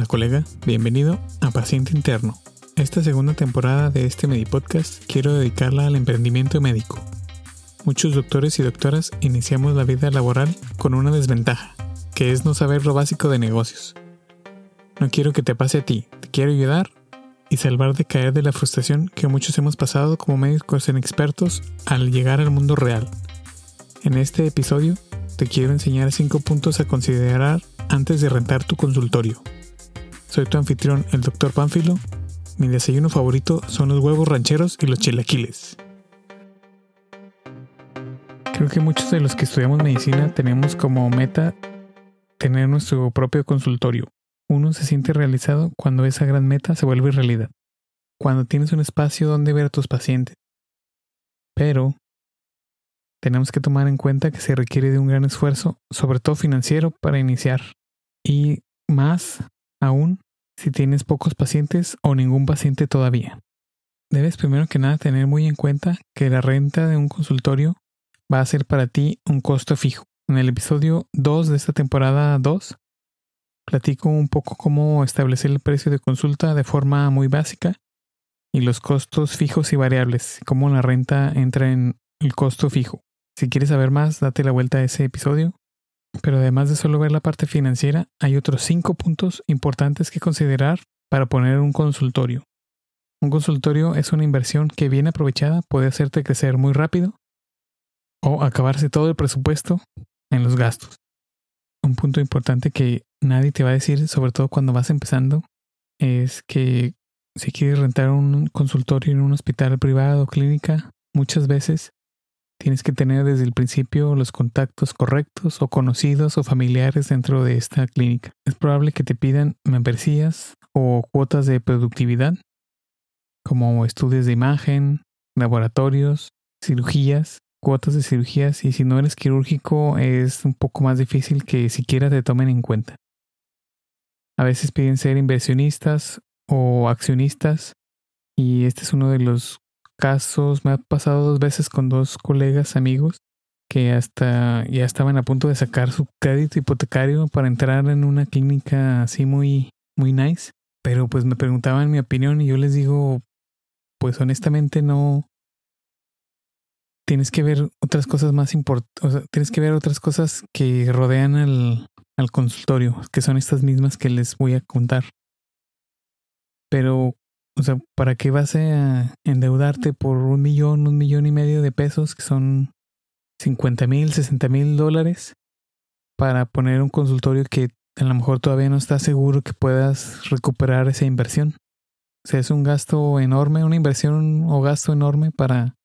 Hola colega, bienvenido a Paciente Interno. Esta segunda temporada de este Medipodcast quiero dedicarla al emprendimiento médico. Muchos doctores y doctoras iniciamos la vida laboral con una desventaja, que es no saber lo básico de negocios. No quiero que te pase a ti, te quiero ayudar y salvar de caer de la frustración que muchos hemos pasado como médicos inexpertos al llegar al mundo real. En este episodio te quiero enseñar 5 puntos a considerar antes de rentar tu consultorio. Soy tu anfitrión, el Dr. Pánfilo. Mi desayuno favorito son los huevos rancheros y los chilaquiles. Creo que muchos de los que estudiamos medicina tenemos como meta tener nuestro propio consultorio. Uno se siente realizado cuando esa gran meta se vuelve realidad, cuando tienes un espacio donde ver a tus pacientes. Pero tenemos que tomar en cuenta que se requiere de un gran esfuerzo, sobre todo financiero, para iniciar. Y más aún si tienes pocos pacientes o ningún paciente todavía. Debes primero que nada tener muy en cuenta que la renta de un consultorio va a ser para ti un costo fijo. En el episodio 2 de esta temporada 2 platico un poco cómo establecer el precio de consulta de forma muy básica y los costos fijos y variables, cómo la renta entra en el costo fijo. Si quieres saber más, date la vuelta a ese episodio pero además de solo ver la parte financiera, hay otros cinco puntos importantes que considerar para poner un consultorio. Un consultorio es una inversión que bien aprovechada puede hacerte crecer muy rápido o acabarse todo el presupuesto en los gastos. Un punto importante que nadie te va a decir, sobre todo cuando vas empezando, es que si quieres rentar un consultorio en un hospital privado o clínica, muchas veces Tienes que tener desde el principio los contactos correctos o conocidos o familiares dentro de esta clínica. Es probable que te pidan membresías o cuotas de productividad, como estudios de imagen, laboratorios, cirugías, cuotas de cirugías y si no eres quirúrgico es un poco más difícil que siquiera te tomen en cuenta. A veces piden ser inversionistas o accionistas y este es uno de los casos, me ha pasado dos veces con dos colegas amigos que hasta ya estaban a punto de sacar su crédito hipotecario para entrar en una clínica así muy, muy nice. Pero pues me preguntaban mi opinión y yo les digo, pues honestamente no. Tienes que ver otras cosas más importantes, o sea, tienes que ver otras cosas que rodean al, al consultorio, que son estas mismas que les voy a contar. Pero o sea, ¿para qué vas a endeudarte por un millón, un millón y medio de pesos, que son 50 mil, 60 mil dólares, para poner un consultorio que a lo mejor todavía no está seguro que puedas recuperar esa inversión? O sea, es un gasto enorme, una inversión o gasto enorme para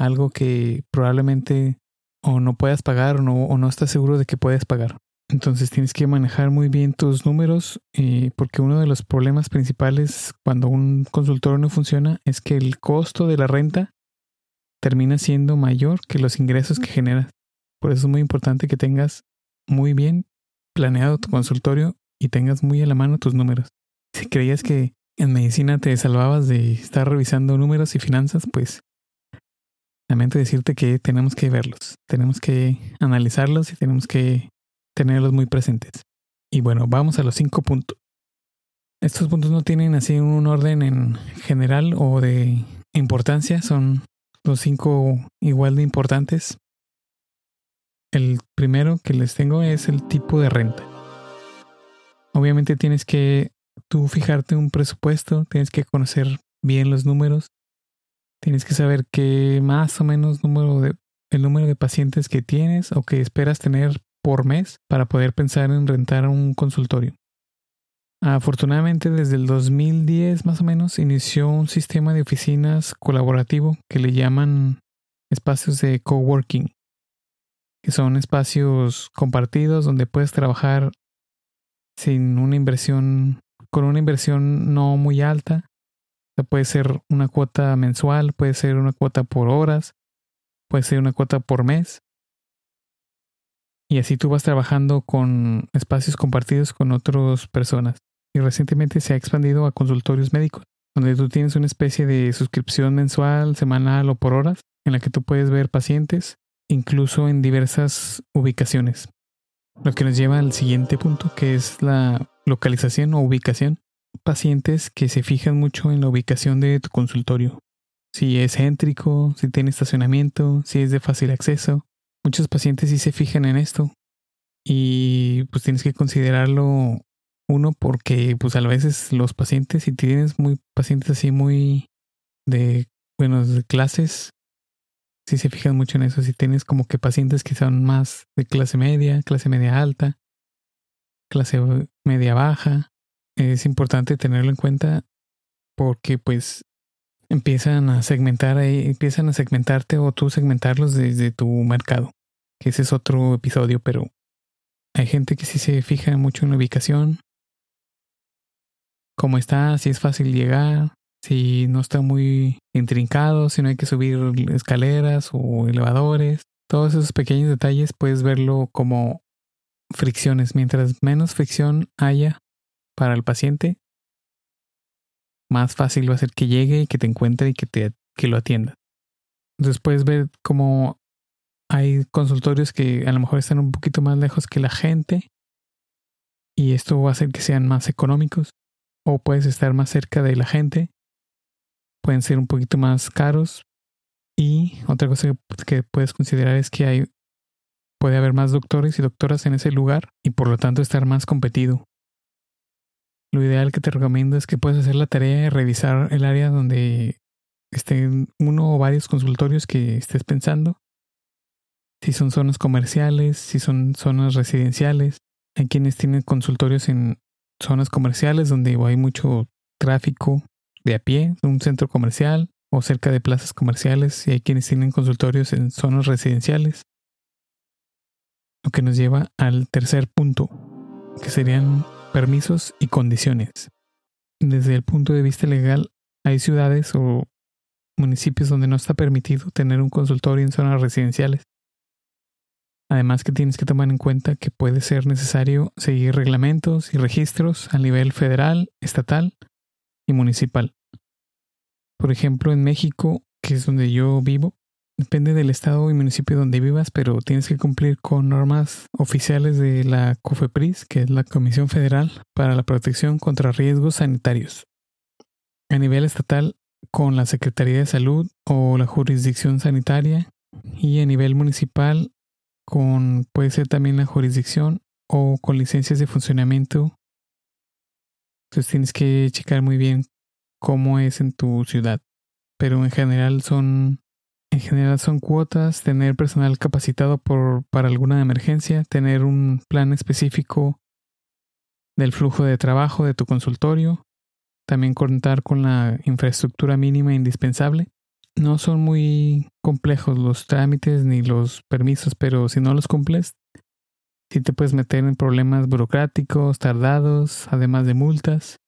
algo que probablemente o no puedas pagar o no, o no estás seguro de que puedes pagar. Entonces tienes que manejar muy bien tus números eh, porque uno de los problemas principales cuando un consultorio no funciona es que el costo de la renta termina siendo mayor que los ingresos que generas. Por eso es muy importante que tengas muy bien planeado tu consultorio y tengas muy a la mano tus números. Si creías que en medicina te salvabas de estar revisando números y finanzas, pues lamento decirte que tenemos que verlos, tenemos que analizarlos y tenemos que tenerlos muy presentes. Y bueno, vamos a los cinco puntos. Estos puntos no tienen así un orden en general o de importancia, son los cinco igual de importantes. El primero que les tengo es el tipo de renta. Obviamente tienes que tú fijarte un presupuesto, tienes que conocer bien los números, tienes que saber qué más o menos número de el número de pacientes que tienes o que esperas tener por mes para poder pensar en rentar un consultorio. Afortunadamente, desde el 2010 más o menos inició un sistema de oficinas colaborativo que le llaman espacios de coworking, que son espacios compartidos donde puedes trabajar sin una inversión, con una inversión no muy alta. puede ser una cuota mensual, puede ser una cuota por horas, puede ser una cuota por mes. Y así tú vas trabajando con espacios compartidos con otras personas. Y recientemente se ha expandido a consultorios médicos, donde tú tienes una especie de suscripción mensual, semanal o por horas, en la que tú puedes ver pacientes, incluso en diversas ubicaciones. Lo que nos lleva al siguiente punto, que es la localización o ubicación. Pacientes que se fijan mucho en la ubicación de tu consultorio. Si es céntrico, si tiene estacionamiento, si es de fácil acceso. Muchos pacientes sí se fijan en esto. Y pues tienes que considerarlo uno porque pues a veces los pacientes, si tienes muy pacientes así muy de, bueno, de clases, si se fijan mucho en eso. Si tienes como que pacientes que son más de clase media, clase media alta, clase media baja, es importante tenerlo en cuenta porque pues empiezan a segmentar, empiezan a segmentarte o tú segmentarlos desde tu mercado, que ese es otro episodio, pero hay gente que sí se fija mucho en la ubicación, cómo está, si es fácil llegar, si no está muy intrincado, si no hay que subir escaleras o elevadores. Todos esos pequeños detalles puedes verlo como fricciones. Mientras menos fricción haya para el paciente, más fácil va a ser que llegue y que te encuentre y que, te, que lo atienda. Puedes ver cómo hay consultorios que a lo mejor están un poquito más lejos que la gente y esto va a hacer que sean más económicos o puedes estar más cerca de la gente pueden ser un poquito más caros. Y otra cosa que, puedes considerar es que hay, puede haber más doctores y doctoras en ese lugar y por lo tanto estar más competido. Lo ideal que te recomiendo es que puedas hacer la tarea de revisar el área donde estén uno o varios consultorios que estés pensando. Si son zonas comerciales, si son zonas residenciales. Hay quienes tienen consultorios en zonas comerciales donde hay mucho tráfico de a pie, un centro comercial o cerca de plazas comerciales y hay quienes tienen consultorios en zonas residenciales. Lo que nos lleva al tercer punto, que serían permisos y condiciones. Desde el punto de vista legal, hay ciudades o municipios donde no está permitido tener un consultorio en zonas residenciales. Además que tienes que tomar en cuenta que puede ser necesario seguir reglamentos y registros a nivel federal, estatal y municipal. Por ejemplo, en México, que es donde yo vivo, depende del estado y municipio donde vivas, pero tienes que cumplir con normas oficiales de la COFEPRIS, que es la Comisión Federal para la Protección contra Riesgos Sanitarios. A nivel estatal, con la Secretaría de Salud o la jurisdicción sanitaria, y a nivel municipal, con puede ser también la jurisdicción o con licencias de funcionamiento entonces tienes que checar muy bien cómo es en tu ciudad. Pero en general son en general son cuotas, tener personal capacitado por, para alguna emergencia, tener un plan específico del flujo de trabajo de tu consultorio, también contar con la infraestructura mínima indispensable. No son muy complejos los trámites ni los permisos, pero si no los cumples, si te puedes meter en problemas burocráticos, tardados, además de multas.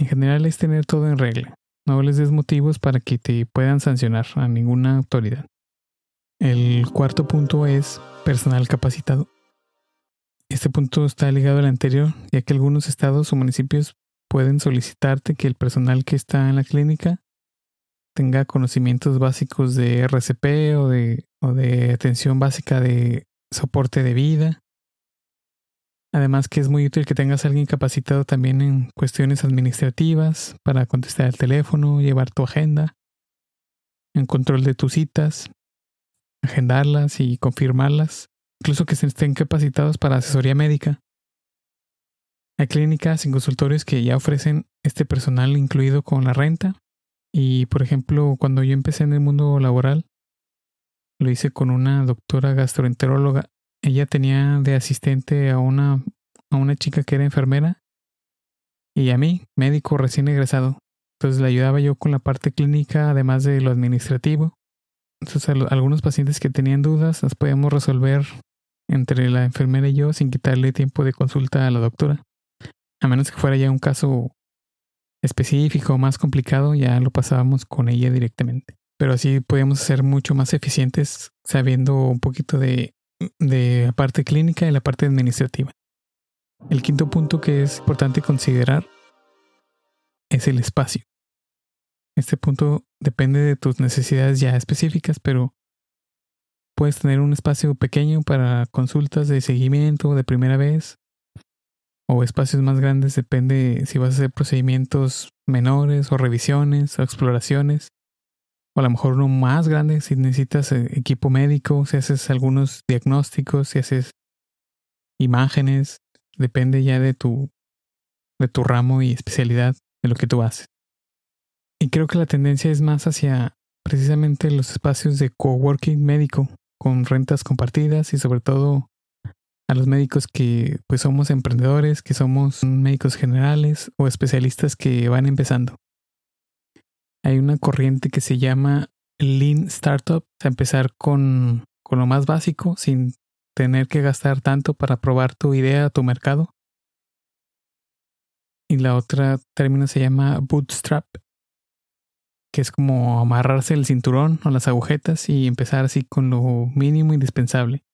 En general es tener todo en regla. No les des motivos para que te puedan sancionar a ninguna autoridad. El cuarto punto es personal capacitado. Este punto está ligado al anterior, ya que algunos estados o municipios pueden solicitarte que el personal que está en la clínica tenga conocimientos básicos de RCP o de, o de atención básica de soporte de vida. Además que es muy útil que tengas a alguien capacitado también en cuestiones administrativas para contestar el teléfono, llevar tu agenda, en control de tus citas, agendarlas y confirmarlas, incluso que estén capacitados para asesoría médica. Hay clínicas y consultorios que ya ofrecen este personal incluido con la renta. Y por ejemplo, cuando yo empecé en el mundo laboral, lo hice con una doctora gastroenteróloga. Ella tenía de asistente a una, a una chica que era enfermera y a mí, médico recién egresado. Entonces le ayudaba yo con la parte clínica, además de lo administrativo. Entonces algunos pacientes que tenían dudas las podíamos resolver entre la enfermera y yo sin quitarle tiempo de consulta a la doctora. A menos que fuera ya un caso específico más complicado, ya lo pasábamos con ella directamente pero así podemos ser mucho más eficientes sabiendo un poquito de, de la parte clínica y la parte administrativa. El quinto punto que es importante considerar es el espacio. Este punto depende de tus necesidades ya específicas, pero puedes tener un espacio pequeño para consultas de seguimiento de primera vez. o espacios más grandes depende si vas a hacer procedimientos menores o revisiones o exploraciones. O a lo mejor uno más grande si necesitas eh, equipo médico, si haces algunos diagnósticos, si haces imágenes, depende ya de tu, de tu ramo y especialidad de lo que tú haces. Y creo que la tendencia es más hacia precisamente los espacios de coworking médico, con rentas compartidas y sobre todo a los médicos que pues somos emprendedores, que somos médicos generales o especialistas que van empezando. Hay una corriente que se llama Lean Startup, a empezar con, con lo más básico, sin tener que gastar tanto para probar tu idea tu mercado. Y la otra término se llama Bootstrap, que es como amarrarse el cinturón o las agujetas y empezar así con lo mínimo indispensable.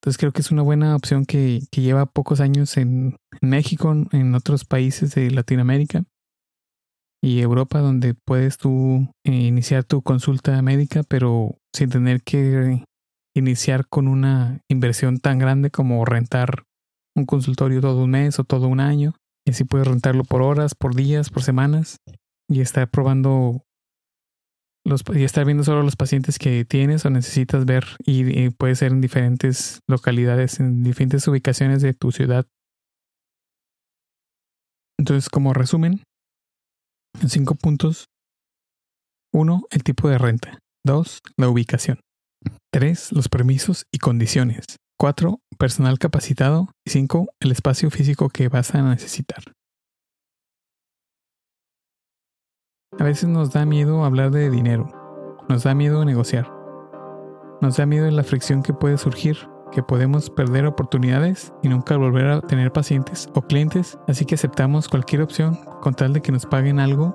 Entonces creo que es una buena opción que, lleva pocos años en, México, en otros países de Latinoamérica y Europa, donde puedes tú eh, iniciar tu consulta médica, pero sin tener que iniciar con una inversión tan grande como rentar un consultorio todo un mes o todo un año. Y así puedes rentarlo por horas, por días, por semanas y estar probando los, y estar viendo solo los pacientes que tienes o necesitas ver y, puede ser en diferentes localidades, en diferentes ubicaciones de tu ciudad. Entonces, como resumen, en cinco puntos. Uno, el tipo de renta. Dos, la ubicación. Tres, los permisos y condiciones. Cuatro, personal capacitado. Y cinco, el espacio físico que vas a necesitar. A veces nos da miedo hablar de dinero, nos da miedo negociar, nos da miedo la fricción que puede surgir, que podemos perder oportunidades y nunca volver a tener pacientes o clientes, así que aceptamos cualquier opción con tal de que nos paguen algo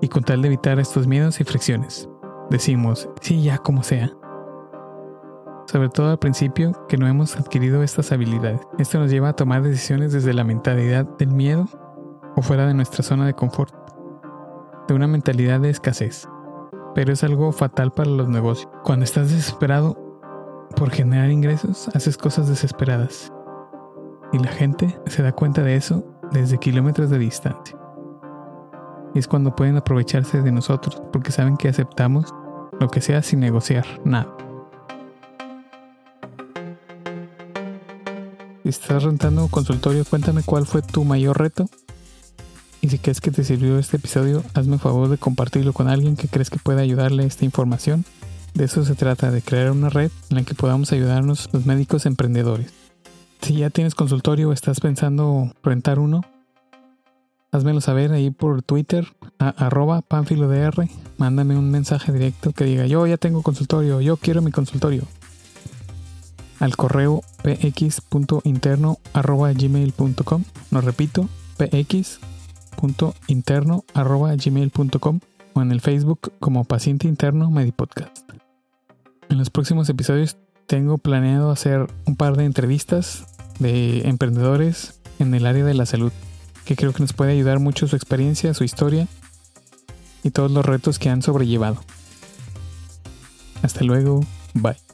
y con tal de evitar estos miedos y fricciones. Decimos, sí, ya como sea. Sobre todo al principio que no hemos adquirido estas habilidades. Esto nos lleva a tomar decisiones desde la mentalidad del miedo o fuera de nuestra zona de confort de una mentalidad de escasez, pero es algo fatal para los negocios. Cuando estás desesperado por generar ingresos, haces cosas desesperadas. Y la gente se da cuenta de eso desde kilómetros de distancia. Y es cuando pueden aprovecharse de nosotros porque saben que aceptamos lo que sea sin negociar nada. Si estás rentando un consultorio, cuéntame cuál fue tu mayor reto y si crees que te sirvió este episodio, hazme el favor de compartirlo con alguien que crees que pueda ayudarle esta información. De eso se trata, de crear una red en la que podamos ayudarnos los médicos emprendedores. Si ya tienes consultorio o estás pensando rentar uno, házmelo saber ahí por Twitter, a, arroba panfilodr. Mándame un mensaje directo que diga yo ya tengo consultorio, yo quiero mi consultorio. Al correo px.interno arroba gmail.com. No repito, px interno gmail.com o en el Facebook como paciente interno Medipodcast. En los próximos episodios tengo planeado hacer un par de entrevistas de emprendedores en el área de la salud, que creo que nos puede ayudar mucho su experiencia, su historia y todos los retos que han sobrellevado. Hasta luego, bye.